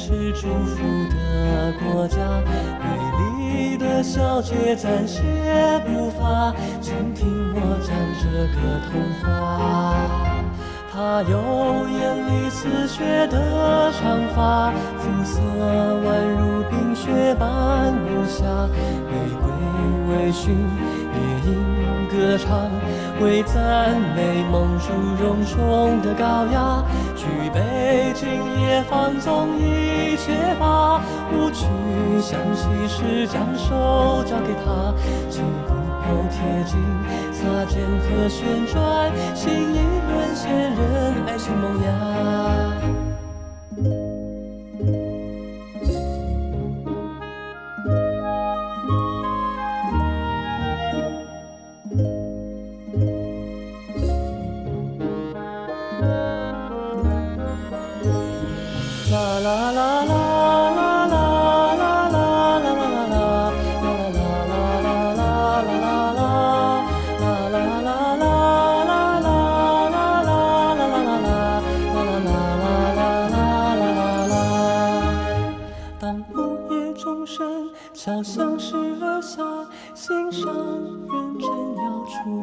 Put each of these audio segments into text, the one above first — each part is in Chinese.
是祝福的国家，美丽的小姐暂歇步伐，请听我讲这个童话。她有眼里似雪的长发，肤色宛如冰雪般无瑕，玫瑰夜莺歌唱。为赞美梦如容中的高雅，举杯今夜放纵一切吧。舞曲响起时，将手交给他，几步后贴近，擦肩和旋转，新一轮仙人爱情萌芽。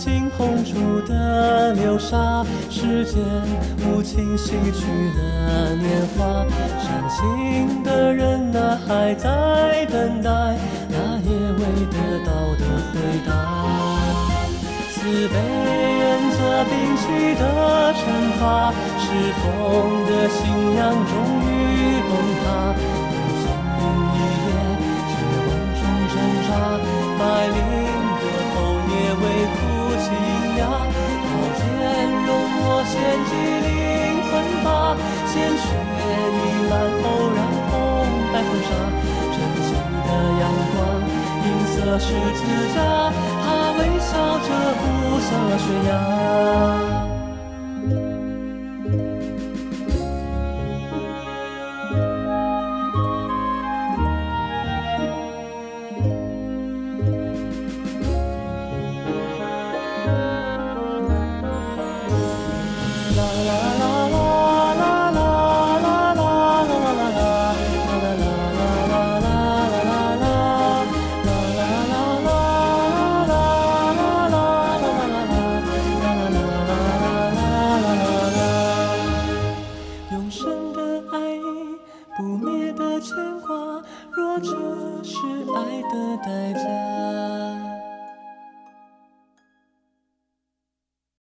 掌心红烛的流沙，时间无情洗去了年华。伤心的人啊，还在等待那夜未得到的回答。慈悲人则摒弃的惩罚，是风的信仰终于崩塌。一夜，鲜血溢满后染红白婚纱，晨曦的阳光，银色十字架，他微笑着扑向了悬崖。牵挂，若这是爱的代价。